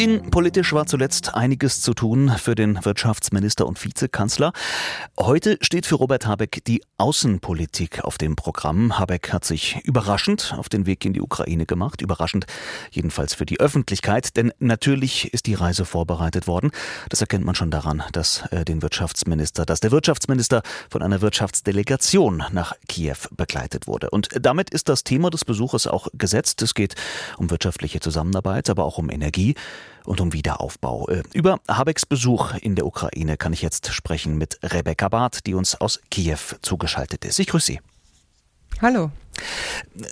Innenpolitisch war zuletzt einiges zu tun für den Wirtschaftsminister und Vizekanzler. Heute steht für Robert Habeck die Außenpolitik auf dem Programm. Habeck hat sich überraschend auf den Weg in die Ukraine gemacht. Überraschend jedenfalls für die Öffentlichkeit, denn natürlich ist die Reise vorbereitet worden. Das erkennt man schon daran, dass äh, den Wirtschaftsminister, dass der Wirtschaftsminister von einer Wirtschaftsdelegation nach Kiew begleitet wurde. Und damit ist das Thema des Besuches auch gesetzt. Es geht um wirtschaftliche Zusammenarbeit, aber auch um Energie und um Wiederaufbau. Äh, über Habecks Besuch in der Ukraine kann ich jetzt sprechen mit Rebecca Barth, die uns aus Kiew zugeschaltet ist. Ich grüße Sie. Hallo.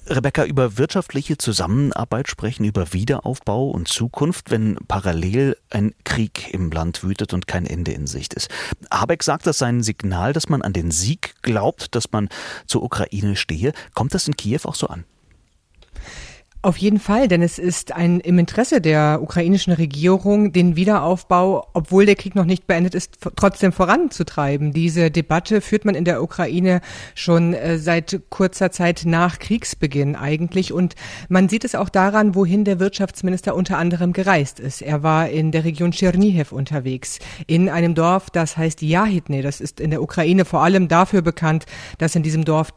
Rebecca, über wirtschaftliche Zusammenarbeit sprechen, über Wiederaufbau und Zukunft, wenn parallel ein Krieg im Land wütet und kein Ende in Sicht ist. Habeck sagt, das sei ein Signal, dass man an den Sieg glaubt, dass man zur Ukraine stehe. Kommt das in Kiew auch so an? Auf jeden Fall, denn es ist ein im Interesse der ukrainischen Regierung, den Wiederaufbau, obwohl der Krieg noch nicht beendet ist, trotzdem voranzutreiben. Diese Debatte führt man in der Ukraine schon äh, seit kurzer Zeit nach Kriegsbeginn eigentlich. Und man sieht es auch daran, wohin der Wirtschaftsminister unter anderem gereist ist. Er war in der Region Tschernihiv unterwegs, in einem Dorf, das heißt Jahidne. Das ist in der Ukraine vor allem dafür bekannt, dass in diesem Dorf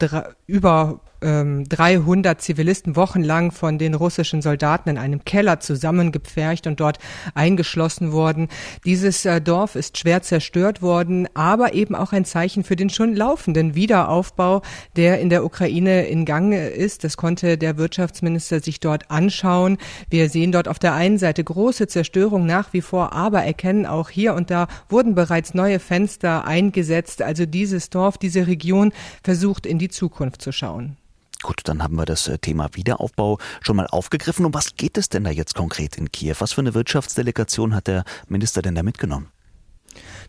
über 300 ähm, Zivilisten wochenlang von den russischen Soldaten in einem Keller zusammengepfercht und dort eingeschlossen worden. Dieses äh, Dorf ist schwer zerstört worden, aber eben auch ein Zeichen für den schon laufenden Wiederaufbau, der in der Ukraine in Gang ist. Das konnte der Wirtschaftsminister sich dort anschauen. Wir sehen dort auf der einen Seite große Zerstörung nach wie vor, aber erkennen auch hier und da wurden bereits neue Fenster eingesetzt. Also dieses Dorf, diese Region versucht in die Zukunft zu schauen. Gut, dann haben wir das äh, Thema Wiederaufbau schon mal aufgegriffen. Um was geht es denn da jetzt konkret in Kiew? Was für eine Wirtschaftsdelegation hat der Minister denn da mitgenommen?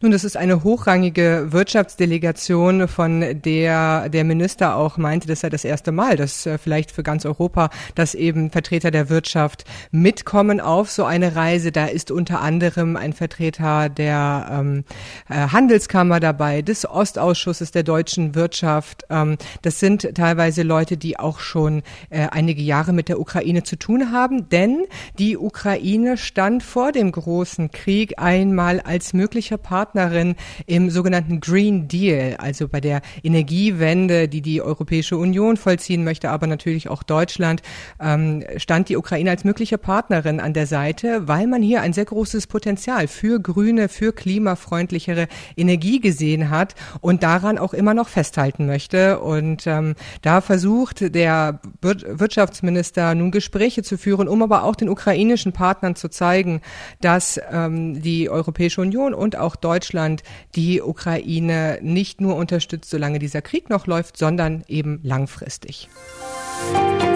Nun, das ist eine hochrangige Wirtschaftsdelegation, von der der Minister auch meinte, das sei das erste Mal, dass äh, vielleicht für ganz Europa, dass eben Vertreter der Wirtschaft mitkommen auf so eine Reise. Da ist unter anderem ein Vertreter der ähm, äh, Handelskammer dabei, des Ostausschusses der deutschen Wirtschaft. Ähm, das sind teilweise Leute, die auch schon äh, einige Jahre mit der Ukraine zu tun haben, denn die Ukraine stand vor dem großen Krieg einmal als möglicher Partner Partnerin im sogenannten Green Deal, also bei der Energiewende, die die Europäische Union vollziehen möchte, aber natürlich auch Deutschland, ähm, stand die Ukraine als mögliche Partnerin an der Seite, weil man hier ein sehr großes Potenzial für grüne, für klimafreundlichere Energie gesehen hat und daran auch immer noch festhalten möchte. Und ähm, da versucht der Wirtschaftsminister nun Gespräche zu führen, um aber auch den ukrainischen Partnern zu zeigen, dass ähm, die Europäische Union und auch Deutschland Deutschland die Ukraine nicht nur unterstützt, solange dieser Krieg noch läuft, sondern eben langfristig. Musik